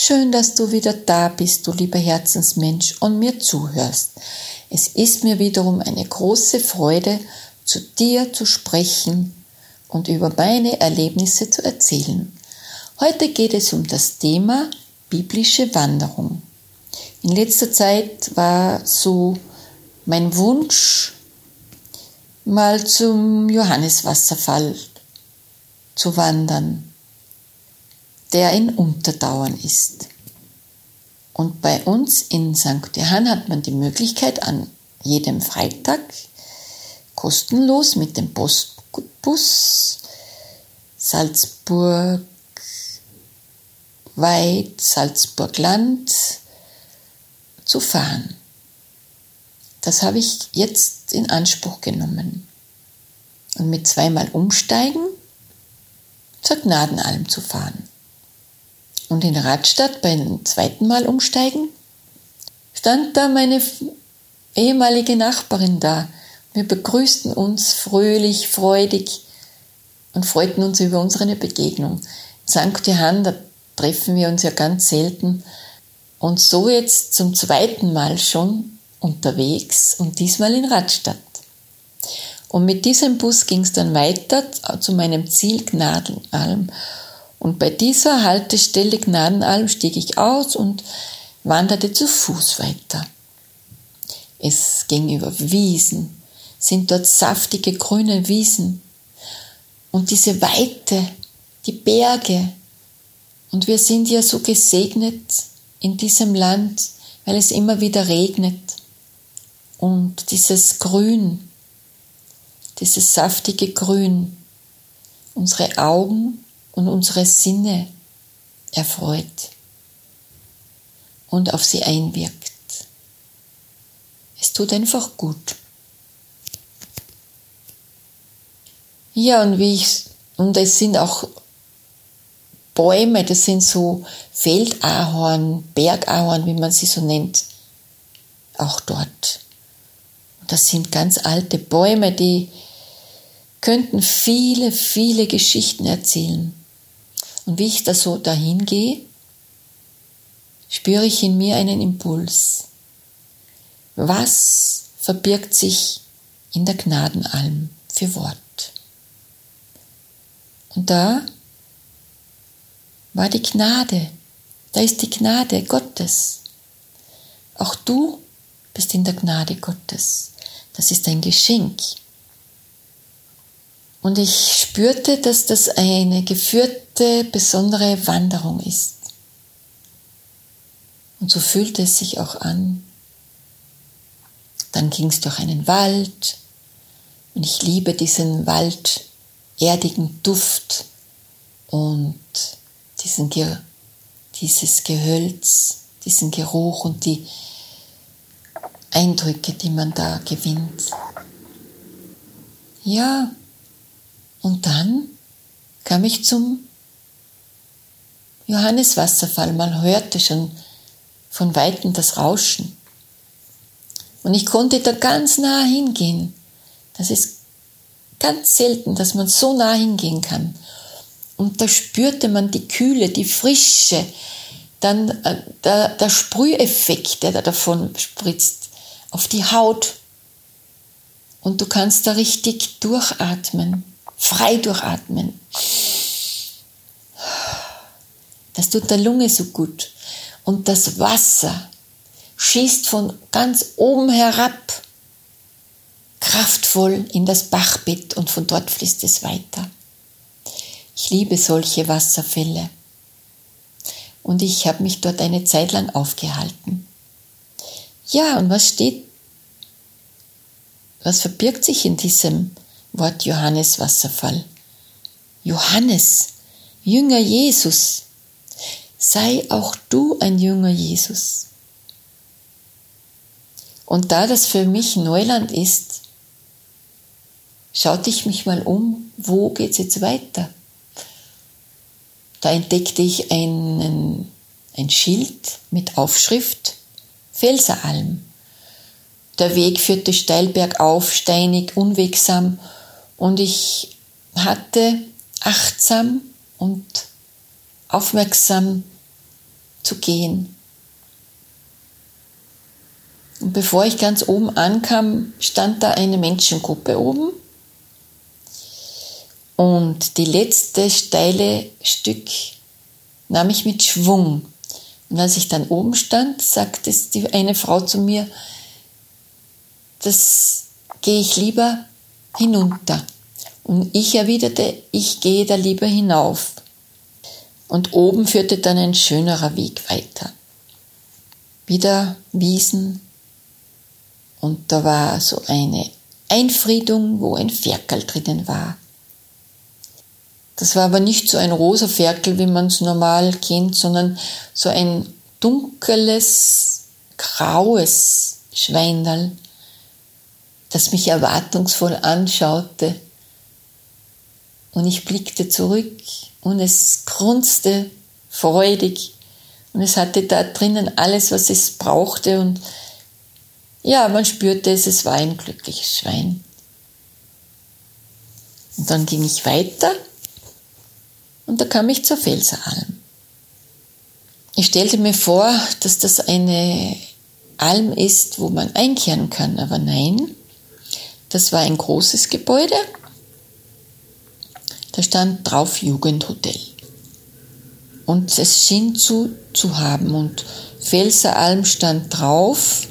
Schön, dass du wieder da bist, du lieber Herzensmensch, und mir zuhörst. Es ist mir wiederum eine große Freude, zu dir zu sprechen und über meine Erlebnisse zu erzählen. Heute geht es um das Thema biblische Wanderung. In letzter Zeit war so mein Wunsch, mal zum Johanneswasserfall zu wandern der in Unterdauern ist. Und bei uns in St. Johann hat man die Möglichkeit, an jedem Freitag kostenlos mit dem Postbus Salzburg Weit, Salzburg Land zu fahren. Das habe ich jetzt in Anspruch genommen. Und mit zweimal Umsteigen zur Gnadenalm zu fahren und in Radstadt beim zweiten Mal umsteigen, stand da meine ehemalige Nachbarin da. Wir begrüßten uns fröhlich, freudig und freuten uns über unsere Begegnung. In St. Johann, da treffen wir uns ja ganz selten. Und so jetzt zum zweiten Mal schon unterwegs und diesmal in Radstadt. Und mit diesem Bus ging es dann weiter zu meinem Ziel Gnadenalm. Und bei dieser Haltestelle Gnadenalm stieg ich aus und wanderte zu Fuß weiter. Es ging über Wiesen, sind dort saftige grüne Wiesen und diese Weite, die Berge. Und wir sind ja so gesegnet in diesem Land, weil es immer wieder regnet. Und dieses Grün, dieses saftige Grün, unsere Augen und unsere Sinne erfreut und auf sie einwirkt. Es tut einfach gut. Ja, und wie ich, und es sind auch Bäume, das sind so Feldahorn, Bergahorn, wie man sie so nennt, auch dort. Und das sind ganz alte Bäume, die könnten viele, viele Geschichten erzählen. Und wie ich da so dahin gehe, spüre ich in mir einen Impuls. Was verbirgt sich in der Gnadenalm für Wort? Und da war die Gnade, da ist die Gnade Gottes. Auch du bist in der Gnade Gottes. Das ist ein Geschenk. Und ich spürte, dass das eine geführte, besondere Wanderung ist. Und so fühlte es sich auch an. Dann ging es durch einen Wald und ich liebe diesen walderdigen Duft und diesen Ge dieses Gehölz, diesen Geruch und die Eindrücke, die man da gewinnt. Ja, und dann kam ich zum Johanneswasserfall. Man hörte schon von weitem das Rauschen. Und ich konnte da ganz nah hingehen. Das ist ganz selten, dass man so nah hingehen kann. Und da spürte man die Kühle, die Frische, dann äh, der, der Sprüheffekt, der da davon spritzt, auf die Haut. Und du kannst da richtig durchatmen frei durchatmen. Das tut der Lunge so gut. Und das Wasser schießt von ganz oben herab kraftvoll in das Bachbett und von dort fließt es weiter. Ich liebe solche Wasserfälle. Und ich habe mich dort eine Zeit lang aufgehalten. Ja, und was steht, was verbirgt sich in diesem Wort Johannes Wasserfall. Johannes, Jünger Jesus, sei auch du ein Jünger Jesus. Und da das für mich Neuland ist, schaute ich mich mal um, wo geht's jetzt weiter? Da entdeckte ich einen, ein Schild mit Aufschrift Felseralm. Der Weg führte steil bergauf, steinig, unwegsam und ich hatte achtsam und aufmerksam zu gehen. Und bevor ich ganz oben ankam, stand da eine Menschengruppe oben. Und die letzte steile Stück nahm ich mit Schwung. Und als ich dann oben stand, sagte eine Frau zu mir, das gehe ich lieber hinunter. Und ich erwiderte, ich gehe da lieber hinauf. Und oben führte dann ein schönerer Weg weiter. Wieder Wiesen, und da war so eine Einfriedung, wo ein Ferkel drinnen war. Das war aber nicht so ein rosa Ferkel, wie man es normal kennt, sondern so ein dunkles, graues Schweinerl, das mich erwartungsvoll anschaute. Und ich blickte zurück und es grunzte freudig und es hatte da drinnen alles, was es brauchte und ja, man spürte es, es war ein glückliches Schwein. Und dann ging ich weiter und da kam ich zur Felseralm. Ich stellte mir vor, dass das eine Alm ist, wo man einkehren kann, aber nein, das war ein großes Gebäude. Da stand drauf Jugendhotel. Und es schien zu, zu haben und Felseralm stand drauf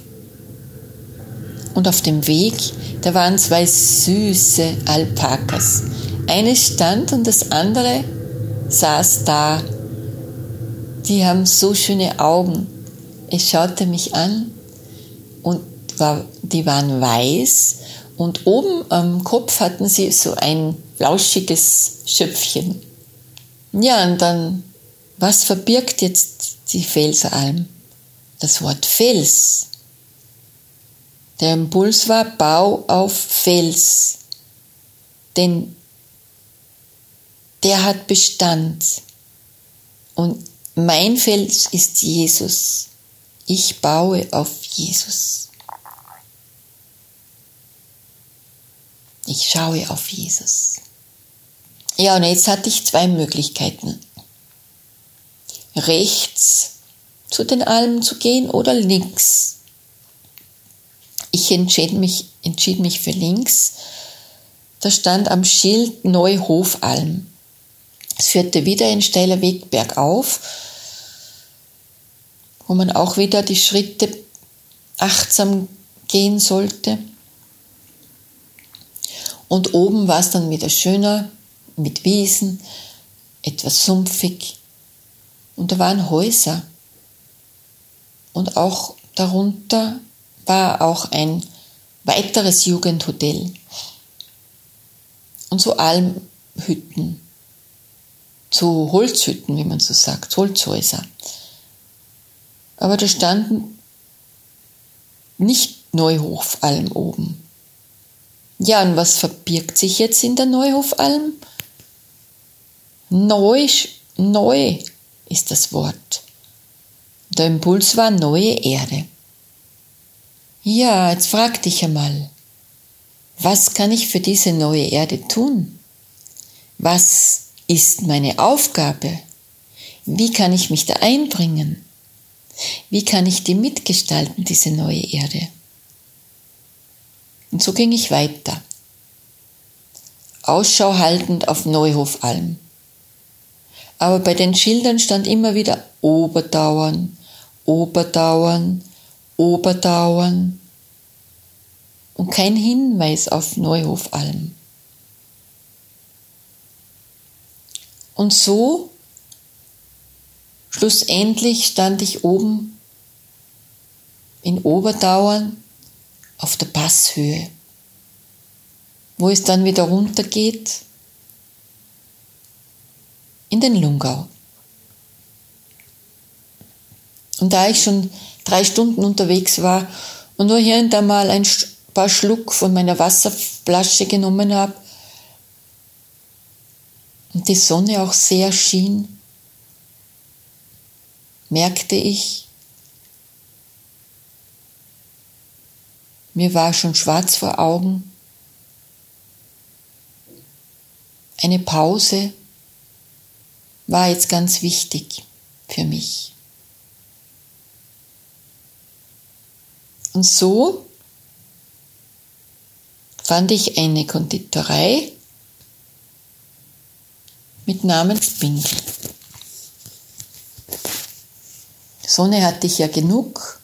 und auf dem Weg, da waren zwei süße Alpakas. Eines stand und das andere saß da. Die haben so schöne Augen. Es schaute mich an und war, die waren weiß und oben am Kopf hatten sie so ein flauschiges Schöpfchen. Ja, und dann, was verbirgt jetzt die Felsalm? Das Wort Fels. Der Impuls war Bau auf Fels, denn der hat Bestand. Und mein Fels ist Jesus. Ich baue auf Jesus. Ich schaue auf Jesus. Ja, und jetzt hatte ich zwei Möglichkeiten. Rechts zu den Almen zu gehen oder links ich entschied mich, entschied mich für links. Da stand am Schild Neuhofalm. Es führte wieder ein steiler Weg bergauf, wo man auch wieder die Schritte achtsam gehen sollte. Und oben war es dann wieder schöner, mit Wiesen, etwas sumpfig. Und da waren Häuser. Und auch darunter war auch ein weiteres Jugendhotel. Und so Almhütten, so Holzhütten, wie man so sagt, Holzhäuser. Aber da standen nicht Neuhofalm oben. Ja, und was verbirgt sich jetzt in der Neuhofalm? Neu, neu ist das Wort. Der Impuls war neue Erde. Ja, jetzt frag dich einmal, was kann ich für diese neue Erde tun? Was ist meine Aufgabe? Wie kann ich mich da einbringen? Wie kann ich die mitgestalten, diese neue Erde? Und so ging ich weiter, Ausschau haltend auf Neuhofalm. Aber bei den Schildern stand immer wieder Oberdauern, Oberdauern, Oberdauern und kein Hinweis auf Neuhofalm. Und so, schlussendlich stand ich oben in Oberdauern auf der Passhöhe, wo es dann wieder runtergeht in den Lungau. Und da ich schon drei Stunden unterwegs war und nur hier und da mal ein paar Schluck von meiner Wasserflasche genommen habe und die Sonne auch sehr schien, merkte ich, mir war schon schwarz vor Augen, eine Pause war jetzt ganz wichtig für mich. Und so fand ich eine Konditorei mit Namen Spindel. Sonne hatte ich ja genug,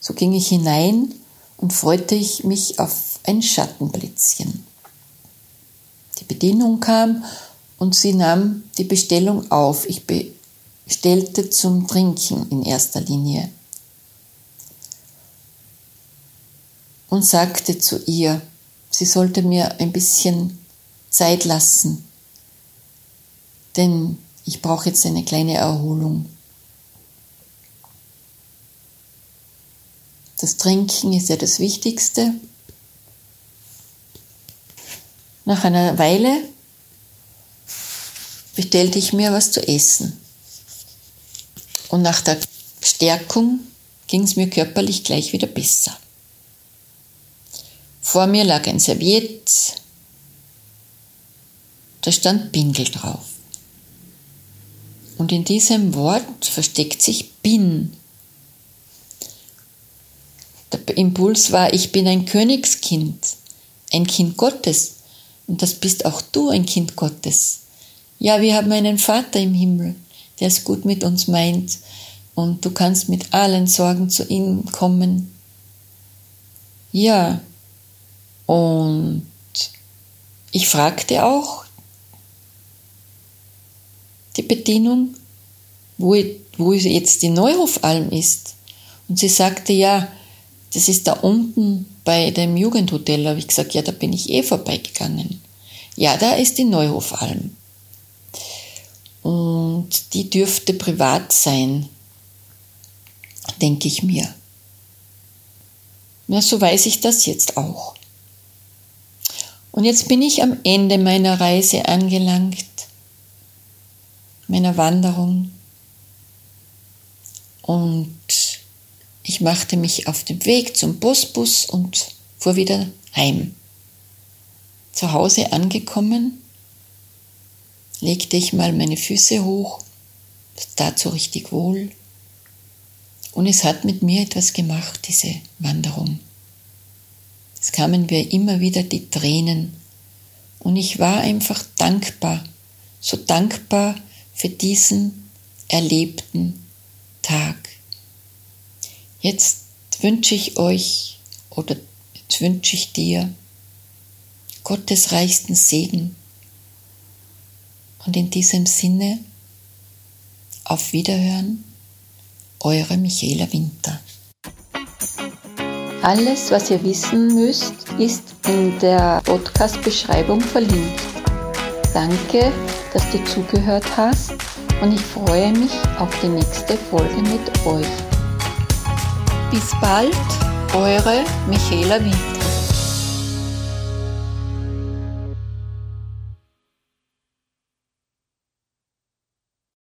so ging ich hinein und freute ich mich auf ein Schattenblitzchen. Die Bedienung kam und sie nahm die Bestellung auf. Ich bestellte zum Trinken in erster Linie. und sagte zu ihr, sie sollte mir ein bisschen Zeit lassen, denn ich brauche jetzt eine kleine Erholung. Das Trinken ist ja das Wichtigste. Nach einer Weile bestellte ich mir was zu essen. Und nach der Stärkung ging es mir körperlich gleich wieder besser. Vor mir lag ein Serviett, da stand Bindel drauf. Und in diesem Wort versteckt sich bin. Impuls war, ich bin ein Königskind, ein Kind Gottes. Und das bist auch du, ein Kind Gottes. Ja, wir haben einen Vater im Himmel, der es gut mit uns meint. Und du kannst mit allen Sorgen zu ihm kommen. Ja, und ich fragte auch die Bedienung, wo, wo jetzt die Neuhofalm ist. Und sie sagte, ja, das ist da unten bei dem Jugendhotel. Habe ich gesagt, ja, da bin ich eh vorbeigegangen. Ja, da ist die Neuhofalm. Und die dürfte privat sein, denke ich mir. Na, so weiß ich das jetzt auch. Und jetzt bin ich am Ende meiner Reise angelangt, meiner Wanderung. Und ich machte mich auf den Weg zum Busbus und fuhr wieder heim. Zu Hause angekommen, legte ich mal meine Füße hoch, tat so richtig wohl. Und es hat mit mir etwas gemacht, diese Wanderung. Es kamen mir immer wieder die Tränen und ich war einfach dankbar, so dankbar für diesen erlebten Tag. Jetzt wünsche ich euch oder jetzt wünsche ich dir Gottes reichsten Segen und in diesem Sinne auf Wiederhören, eure Michaela Winter. Alles, was ihr wissen müsst, ist in der Podcast-Beschreibung verlinkt. Danke, dass du zugehört hast und ich freue mich auf die nächste Folge mit euch. Bis bald, eure Michaela Winter.